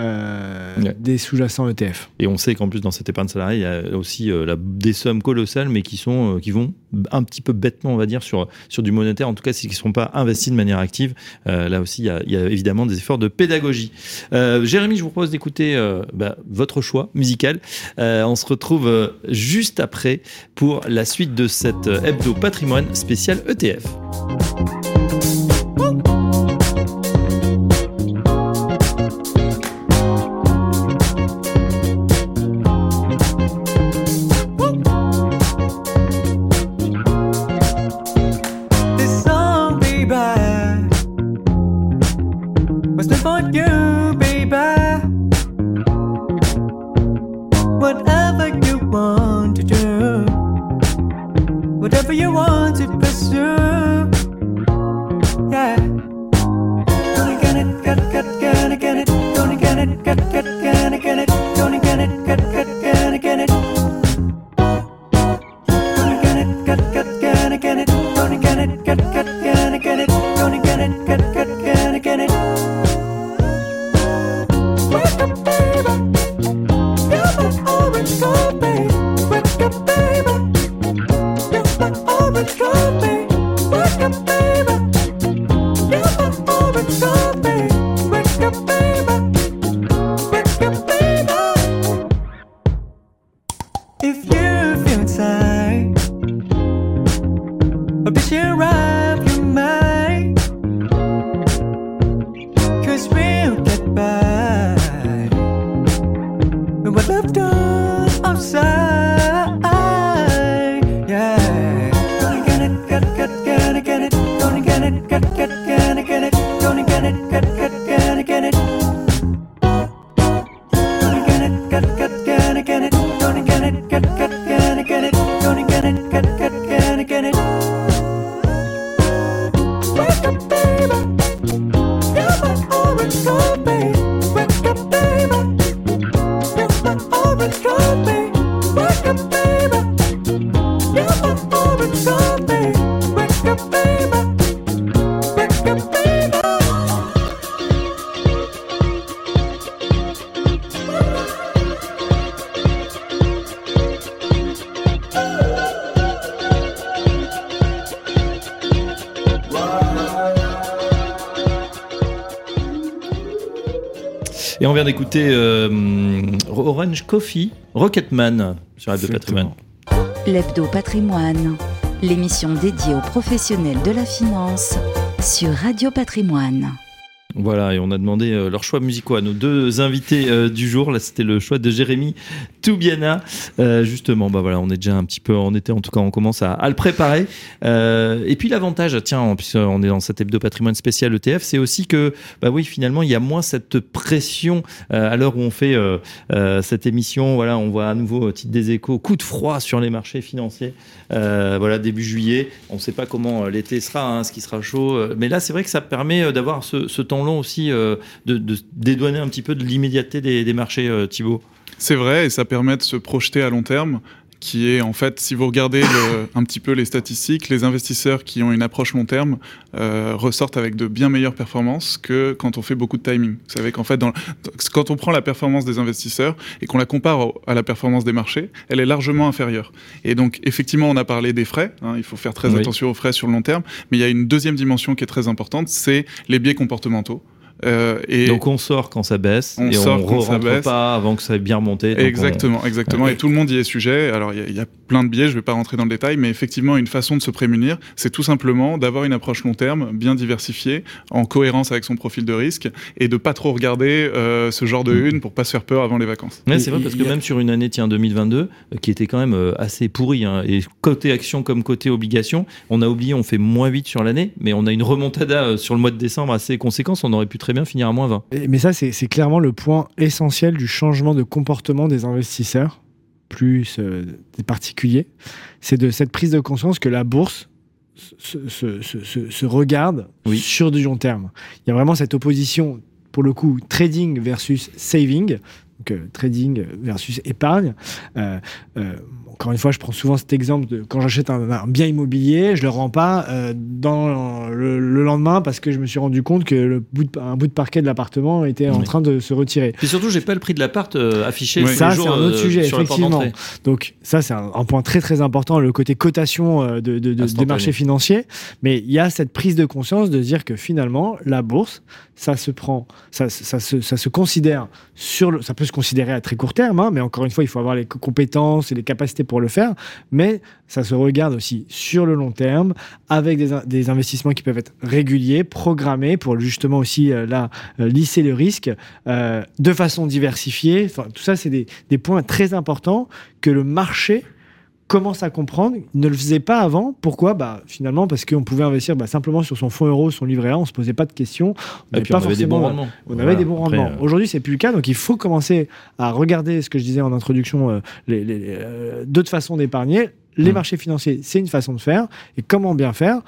euh, des sous-jacents ETF. Et on sait qu'en plus dans cette épargne salariale, il y a aussi euh, des sommes colossales, mais qui sont euh, qui vont un petit peu bêtement, on va dire, sur sur du monétaire. En tout cas, s'ils ne sont pas investis de manière active, là aussi, il y, a, il y, a, évidemment des efforts de pédagogie. Jérémy, je vous propose d'écouter bah, votre choix musical. on se retrouve juste après pour la suite de cette hebdo patrimoine spécial ETF. Get get, d'écouter euh, Orange Coffee, Rocketman sur Radio Patrimoine. L'Hebdo Patrimoine, l'émission dédiée aux professionnels de la finance sur Radio Patrimoine. Voilà, et on a demandé euh, leurs choix musicaux à nos deux invités euh, du jour. Là, c'était le choix de Jérémy Toubiana. Euh, justement, bah voilà, on est déjà un petit peu en été, en tout cas, on commence à, le préparer. Euh, et puis l'avantage, tiens, en plus, on est dans cet hebdo patrimoine spécial ETF, c'est aussi que, bah oui, finalement, il y a moins cette pression euh, à l'heure où on fait euh, euh, cette émission. Voilà, on voit à nouveau, au titre des échos, coup de froid sur les marchés financiers. Euh, voilà, début juillet. On ne sait pas comment euh, l'été sera, hein, ce qui sera chaud. Euh, Mais là, c'est vrai que ça permet euh, d'avoir ce, temps long aussi, euh, de, de dédouaner un petit peu de l'immédiateté des, des marchés, euh, Thibaut. C'est vrai, et ça permet de se projeter à long terme, qui est en fait, si vous regardez le- un petit peu les statistiques, les investisseurs qui ont une approche long terme euh, ressortent avec de bien meilleures performances que quand on fait beaucoup de timing. Vous savez qu'en fait, dans, quand on prend la performance des investisseurs et qu'on la compare à la performance des marchés, elle est largement inférieure. Et donc, effectivement, on a parlé des frais, hein, il faut faire très Oui. attention aux frais sur le long terme, mais il y a une deuxième dimension qui est très importante, c'est les biais comportementaux. Euh, et Donc on sort quand ça baisse On et sort on quand ça rentre baisse. pas avant que ça ait bien remonté. On- Exactement, exactement. Ouais. Et tout le monde y est sujet. Alors, il y, a- il y a plein de biais, je ne vais pas rentrer dans le détail, mais effectivement, une façon de se prémunir, c'est tout simplement d'avoir une approche long terme, bien diversifiée, en cohérence avec son profil de risque, et de pas trop regarder euh, ce genre de Mm. une pour pas se faire peur avant les vacances. Ouais, c'est vrai parce que a- même sur une année tiens 2022 euh, qui était quand même euh, assez pourrie hein, et côté action comme côté obligation, on a oublié on fait moins 8 sur l'année mais on a une remontada sur le mois de décembre assez conséquente, on aurait pu très bien finir à moins 20. Et- Mais ça, c'est clairement le point essentiel du changement de comportement des investisseurs, plus euh, des particuliers. C'est de cette prise de conscience que la bourse se, se- se- se- se regarde Oui. sur du long terme. Il y a vraiment cette opposition, pour le coup, trading versus saving. Donc, trading versus épargne. Euh, euh, encore une fois, je prends souvent cet exemple de quand j'achète un, un bien immobilier, je le rends pas euh, dans le, le lendemain parce que je me suis rendu compte que le bout de, un bout de parquet de l'appartement était en train de se retirer. Puis surtout j'ai pas le prix de l'appart affiché Oui. Ça, c'est un autre sujet, effectivement. Donc ça, c'est un, un point très très important, le côté cotation de, de- de- des marchés financiers. Mais il y a cette prise de conscience de dire que finalement, la bourse, ça se prend, ça, ça, se, ça se considère sur le, ça peut se considérer à très court terme, hein, mais encore une fois, il faut avoir les co- compétences et les capacités pour le faire. Mais ça se regarde aussi sur le long terme, avec des, in- des investissements qui peuvent être réguliers, programmés pour justement aussi euh, là euh, lisser le risque euh, de façon diversifiée. Enfin, tout ça, c'est des points très importants que le marché commence à comprendre. Il ne le faisait pas avant. Pourquoi? Bah, Finalement, parce qu'on pouvait investir bah, simplement sur son fonds euro, son livret A, on ne se posait pas de questions. On n'avait on avait des bons forcément- rendements. on Voilà. avait des bons Après, rendements. euh, Aujourd'hui, c'est plus le cas, donc il faut commencer à regarder ce que je disais en introduction, euh, les, euh, d'autres façons d'épargner. Les Mm. marchés financiers, c'est une façon de faire. Et comment bien faire?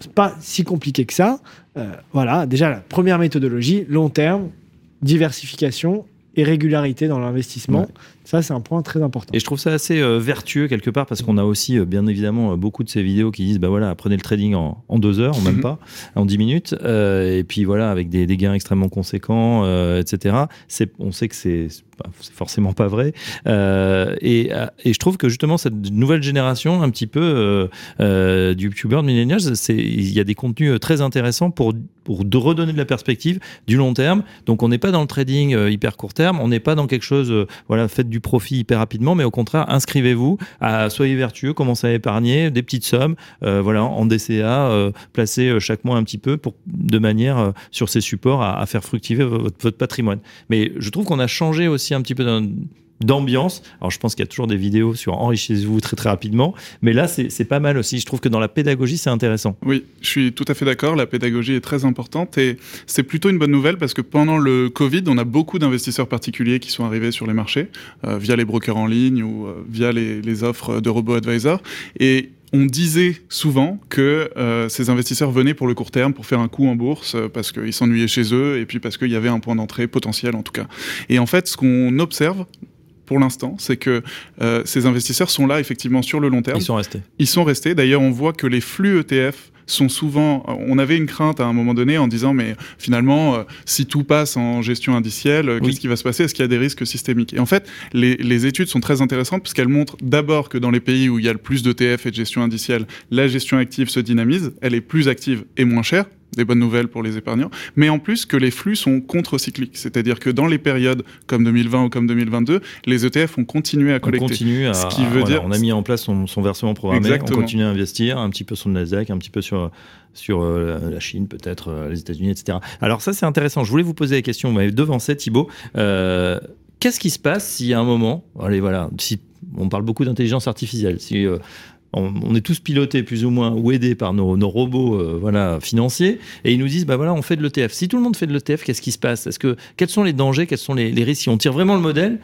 C'est pas si compliqué que ça. Voilà, déjà la première méthodologie, long terme, diversification et régularité dans l'investissement. Ouais. Ça, c'est un point très important. Et je trouve ça assez euh, vertueux quelque part parce qu'on a aussi euh, bien évidemment euh, beaucoup de ces vidéos qui disent bah voilà apprenez le trading en, en deux heures, même Mhm. pas, en dix minutes, euh, et puis voilà avec des, des gains extrêmement conséquents, euh, etc. C'est, on sait que c'est forcément pas vrai. Euh, et, et je trouve que justement cette nouvelle génération, un petit peu euh, euh, du YouTuber de millennials, c'est il y a des contenus très intéressants pour pour de redonner de la perspective du long terme. Donc on n'est pas dans le trading euh, hyper court terme, on n'est pas dans quelque chose, euh, voilà, faites du du profit hyper rapidement, mais au contraire, inscrivez-vous, soyez vertueux, commencez à épargner des petites sommes, euh, voilà, en DCA, euh, placez euh, chaque mois un petit peu pour, de manière sur ces supports à, faire fructifier votre, votre patrimoine. Mais je trouve qu'on a changé aussi un petit peu d'ambiance. Alors je pense qu'il y a toujours des vidéos sur enrichissez-vous très très rapidement, mais là c'est pas mal aussi. Je trouve que dans la pédagogie c'est intéressant. Oui, je suis tout à fait d'accord. La pédagogie est très importante et c'est plutôt une bonne nouvelle parce que pendant le Covid, on a beaucoup d'investisseurs particuliers qui sont arrivés sur les marchés euh, via les brokers en ligne ou euh, via les, offres de robo-advisors. Et on disait souvent que euh, ces investisseurs venaient pour le court terme, pour faire un coup en bourse, parce qu'ils s'ennuyaient chez eux et puis parce qu'il y avait un point d'entrée potentiel en tout cas. Et en fait, ce qu'on observe pour l'instant, c'est que euh, ces investisseurs sont là effectivement sur le long terme. Ils sont restés. Ils sont restés. D'ailleurs, on voit que les flux ETF sont souvent. On avait une crainte à un moment donné en disant, mais finalement, euh, si tout passe en gestion indicielle, euh, Oui. qu'est-ce qui va se passer? Est-ce qu'il y a des risques systémiques? Et en fait, les, les études sont très intéressantes parce qu'elles montrent d'abord que dans les pays où il y a le plus d'ETF et de gestion indicielle, la gestion active se dynamise. Elle est plus active et moins chère. Des bonnes nouvelles pour les épargnants, mais en plus que les flux sont contre-cycliques, c'est-à-dire que dans les périodes comme 2020 ou comme 2022, les ETF ont continué à On collecter. continue à. Ce qui veut voilà, dire- on a mis en place son, son versement programmé. Exactement. On continue à investir un petit peu sur le Nasdaq, un petit peu sur sur euh, la Chine, peut-être euh, les États-Unis, etc. Alors ça c'est intéressant. Je voulais vous poser la question. Vous m'avez devancé, Thibaut. Euh, Qu'est-ce qui se passe si à un moment, allez voilà, si on parle beaucoup d'intelligence artificielle, si on, on est tous pilotés plus ou moins ou aidés par nos, nos robots euh, voilà, financiers et ils nous disent bah voilà on fait de l'ETF. Si tout le monde fait de l'ETF, qu'est-ce qui se passe? Est-ce que quels sont les dangers? Quels sont les, les risques? Si on tire vraiment le modèle,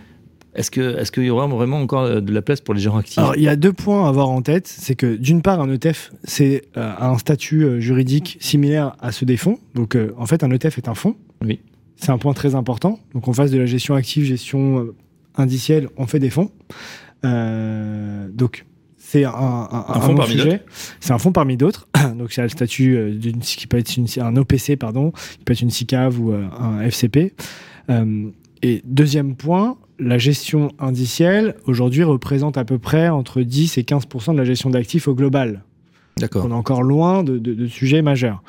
est-ce que est-ce qu'il y aura vraiment encore euh, de la place pour les gens actifs? Alors, il y a deux points à avoir en tête. C'est que, d'une part, un ETF, c'est euh, un statut euh, juridique similaire à ceux des fonds. Donc, euh, en fait, un ETF est un fonds. Oui. C'est un point très important. Donc, on fasse de la gestion active, gestion indicielle, on fait des fonds. Donc, c'est un, un, Un fonds parmi sujet. C'est un fonds parmi d'autres. donc, c'est le statut euh, d'une, qui peut être une- un OPC, pardon, qui peut être une SICAV ou euh, un FCP. Euh, et deuxième point, la gestion indicielle, aujourd'hui, représente à peu près entre 10 et 15% de la gestion d'actifs au global. D'accord. On est encore loin de, de- de sujets majeurs.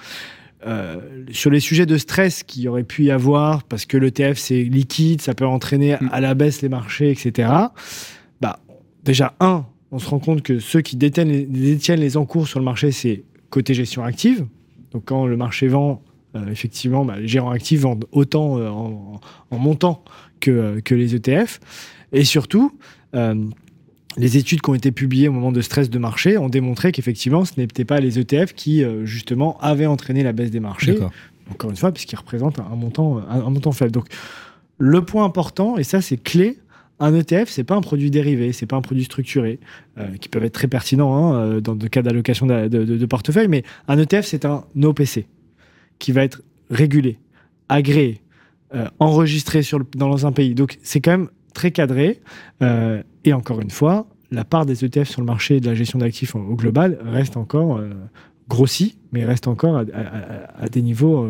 Euh, sur les sujets de stress qu'il y aurait pu y avoir, parce que l'ETF c'est liquide, ça peut entraîner Mm. à la baisse les marchés, etc. Bah, déjà, un, on se rend compte que ceux qui détiennent les, détiennent les encours sur le marché, c'est côté gestion active. Donc quand le marché vend, euh, effectivement, bah, les gérants actifs vendent autant euh, en, en montant que, euh, que les ETF. Et surtout, les études qui ont été publiées au moment de stress de marché ont démontré qu'effectivement, ce n'étaient pas les ETF qui, justement, avaient entraîné la baisse des marchés. Encore une fois, puisqu'ils représentent un montant, un, un montant faible. Donc, le point important, et ça c'est clé, un ETF, c'est pas un produit dérivé, c'est pas un produit structuré, euh, qui peuvent être très pertinents hein, euh, dans le cas d'allocation de, portefeuille, mais un ETF, c'est un OPC qui va être régulé, agréé, euh, enregistré dans un pays. Donc, c'est quand même très cadré. et encore une fois, la part des ETF sur le marché de la gestion d'actifs au global reste encore grossie, mais reste encore à, des niveaux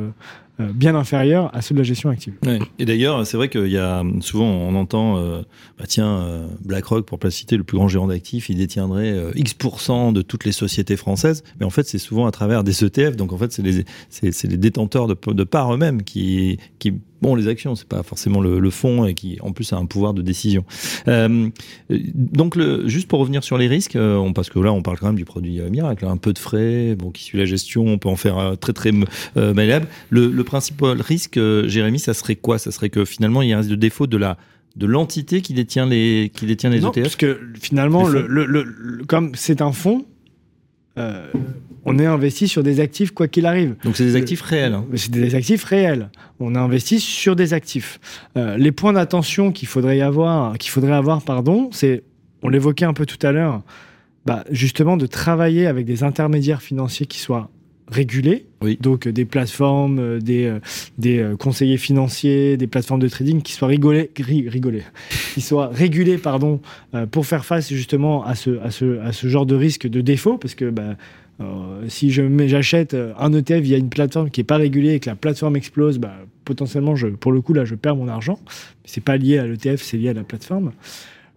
bien inférieurs à ceux de la gestion active. Et d'ailleurs, c'est vrai qu'il y a souvent on entend, euh, bah tiens, euh, BlackRock pour pas citer, le plus grand gérant d'actifs, il détiendrait euh, X de toutes les sociétés françaises. Mais en fait, c'est souvent à travers des ETF. Donc en fait, c'est les, détenteurs de, parts eux-mêmes qui bon les actions, c'est pas forcément le, le fonds et qui en plus a un pouvoir de décision. Euh, donc le, juste pour revenir sur les risques, euh, on, parce que là on parle quand même du produit euh, miracle, hein, un peu de frais, bon qui suit la gestion, on peut en faire euh, très très euh, malléable. Le, le principal risque, euh, Jérémy, ça serait quoi? Ça serait que finalement il y a un risque de défaut de la de l'entité qui détient les qui détient les non, ETF. parce que finalement, le- le- le- comme c'est un fonds, euh, on est investi sur des actifs quoi qu'il arrive. Donc c'est des actifs réels. hein. C'est des actifs réels. On a investi sur des actifs. Euh, les points d'attention qu'il faudrait y avoir, qu'il faudrait avoir, pardon, c'est, on l'évoquait un peu tout à l'heure, bah, justement de travailler avec des intermédiaires financiers qui soient régulés, Oui. donc euh, des plateformes, euh, des, euh, des euh, conseillers financiers, des plateformes de trading qui soient rigolés, ri- rigolés, qui soient régulés, pardon, euh, pour faire face justement à ce, à ce, à ce genre de risque de défaut, parce que bah, euh, si j'achète euh, un ETF via une plateforme qui est pas régulée et que la plateforme explose, bah, potentiellement, pour le coup, là, je perds mon argent. C'est pas lié à l'ETF, c'est lié à la plateforme.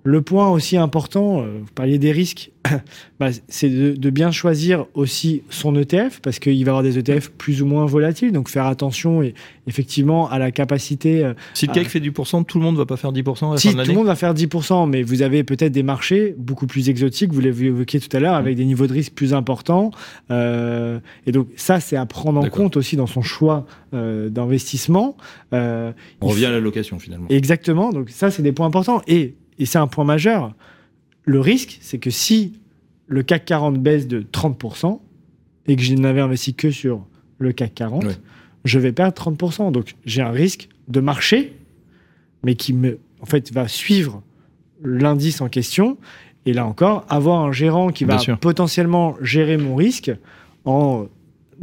Le point aussi important, euh, vous parliez des risques, bah, c'est de, de bien choisir aussi son ETF, parce qu'il va y avoir des ETF plus ou moins volatiles, donc faire attention et, effectivement à la capacité. euh, Si le fait 10%, tout le monde va pas faire 10% à la si fin de tout le monde va faire 10%, mais vous avez peut-être des marchés beaucoup plus exotiques, vous l'avez évoqué tout à l'heure, avec des niveaux de risque plus importants. Euh, et donc ça, c'est à prendre en compte aussi dans son choix euh, d'investissement. Euh, On revient à l'allocation finalement. Exactement. Donc ça, c'est des points importants. Et, et c'est un point majeur. Le risque, c'est que si le CAC 40 baisse de 30% et que je n'avais investi que sur le CAC 40, Ouais. je vais perdre 30%. Donc j'ai un risque de marché, mais qui me, en fait, va suivre l'indice en question. Et là encore, avoir un gérant qui Bien va sûr. potentiellement gérer mon risque en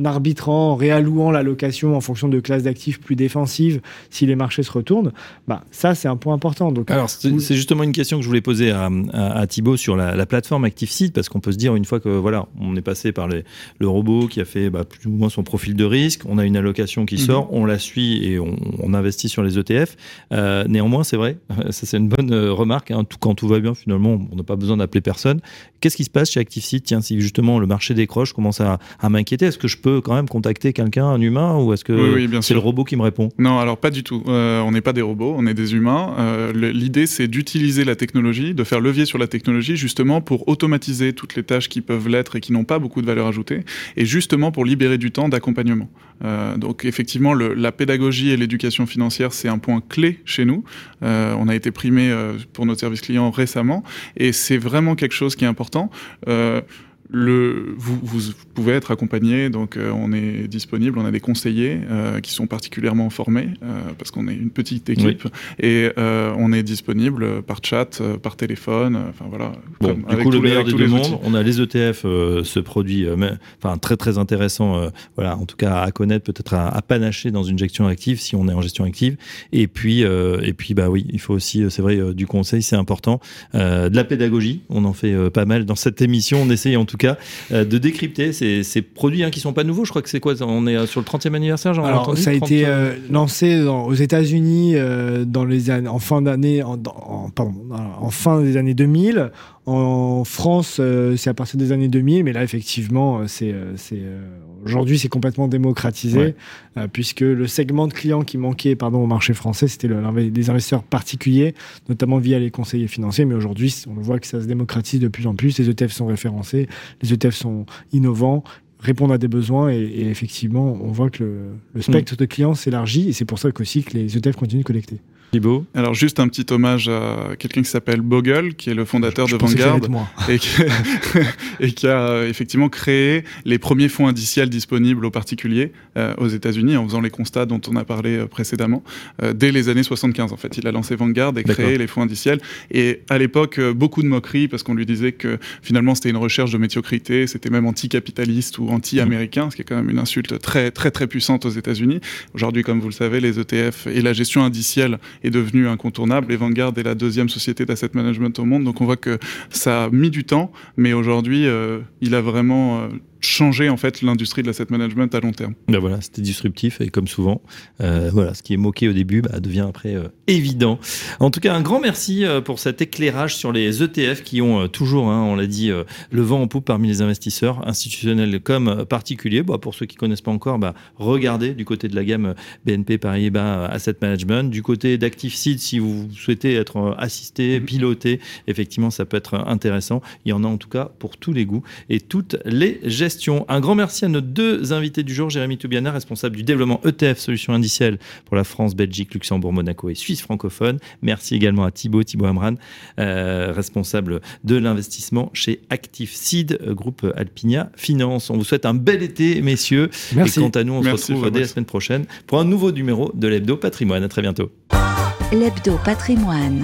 arbitrant, en réallouant l'allocation en fonction de classes d'actifs plus défensives si les marchés se retournent, bah, ça c'est un point important. Donc, Alors, c'est vous- justement une question que je voulais poser à, à, à Thibaut sur la, la plateforme ActiveSeed, parce qu'on peut se dire, une fois que voilà, on est passé par les- le robot qui a fait bah, plus ou moins son profil de risque, on a une allocation qui Mhm. sort, on la suit et on, on investit sur les ETF. Euh, néanmoins, c'est vrai, ça c'est une bonne euh, remarque, hein, tout, quand tout va bien, finalement, on n'a pas besoin d'appeler personne. Qu'est-ce qui se passe chez ActiveSeed Tiens, si justement le marché décroche, commence à, à m'inquiéter, est-ce que je peux quand même contacter quelqu'un, un humain, ou est-ce que Oui, oui, bien c'est le robot qui me répond? Non, alors pas du tout. Euh, on n'est pas des robots, on est des humains. Euh, L'idée, c'est d'utiliser la technologie, de faire levier sur la technologie, justement pour automatiser toutes les tâches qui peuvent l'être et qui n'ont pas beaucoup de valeur ajoutée, et justement pour libérer du temps d'accompagnement. Euh, donc effectivement, le- la pédagogie et l'éducation financière, c'est un point clé chez nous. On a été primé pour notre service client récemment, et c'est vraiment quelque chose qui est important. Euh, le, vous, vous pouvez être accompagné, donc euh, on est disponible, on a des conseillers euh, qui sont particulièrement formés, euh, parce qu'on est une petite équipe, et on est disponible par chat, par téléphone, enfin voilà. Bon, comme- du coup, le meilleur des deux mondes. On a les ETF, ce produit, enfin très très intéressant, voilà, en tout cas à connaître, peut-être à, à panacher dans une gestion active si on est en gestion active. Et puis, et puis, bah oui, il faut aussi, c'est vrai, du conseil, c'est important, de la pédagogie. On en fait pas mal dans cette émission. On essaye en tout cas euh, de décrypter ces, ces produits hein, qui sont pas nouveaux. Je crois que c'est quoi On est euh, sur le 30e anniversaire. j'en ai entendu, ça a 30, été euh, lancé dans- aux États-Unis euh, dans les années, en fin d'année, en fin des années 2000. En France, euh, c'est à partir des années 2000, mais là, effectivement, euh, c'est, euh, c'est, euh, aujourd'hui, c'est complètement démocratisé, Ouais. euh, puisque le segment de clients qui manquait pardon, au marché français, c'était le- les investisseurs particuliers, notamment via les conseillers financiers. Mais aujourd'hui, on voit que ça se démocratise de plus en plus. Les ETF sont référencés, les ETF sont innovants répondent à des besoins et, et effectivement on voit que le, le spectre de clients s'élargit et c'est pour ça qu'aussi que les ETF continuent de collecter. Thibaut. Alors juste un petit hommage à quelqu'un qui s'appelle Bogle, qui est le fondateur Je de ça allait Vanguard. et qui, et qui a euh, effectivement créé les premiers fonds indiciels disponibles aux particuliers euh, aux États-Unis en faisant les constats dont on a parlé euh, précédemment. Euh, dès les années 75, en fait, il a lancé Vanguard et créé les fonds indiciels. Et à l'époque, beaucoup de moqueries parce qu'on lui disait que finalement c'était une recherche de médiocrité, c'était même anticapitaliste ou anti-américain, ce qui est quand même une insulte très très très puissante aux États-Unis. Aujourd'hui, comme vous le savez, les ETF et la gestion indicielle est devenue incontournable. Et Vanguard est la deuxième société d'asset management au monde. Donc on voit que ça a mis du temps, mais aujourd'hui, euh, il a vraiment changé en fait l'industrie de l'asset management à long terme. Ben voilà, c'était disruptif et comme souvent, euh, voilà, ce qui est moqué au début bah, devient après euh, évident. En tout cas, un grand merci euh, pour cet éclairage sur les ETF qui ont euh, toujours, hein, on l'a dit, le vent en poupe parmi les investisseurs institutionnels comme particuliers. Bah, pour ceux qui connaissent pas encore, bah, regardez du côté de la gamme BNP Paribas Asset Management, du côté d'ActiveSeed si vous souhaitez être assisté, piloté, effectivement, ça peut être intéressant. Il y en a en tout cas pour tous les goûts et toutes les Un grand merci à nos deux invités du jour, Jérémy Toubiana, responsable du développement ETF Solutions Indicielles pour la France, Belgique, Luxembourg, Monaco et Suisse francophone. Merci également à Thibaut, Thibaut Amran, euh, responsable de l'investissement chez Active Seed, euh, groupe Alpinia Finance. On vous souhaite un bel été, messieurs. Merci. Et quant à nous, on Merci, se retrouve dès la semaine prochaine pour un nouveau numéro de l'Hebdo Patrimoine. À très bientôt. L'Hebdo Patrimoine,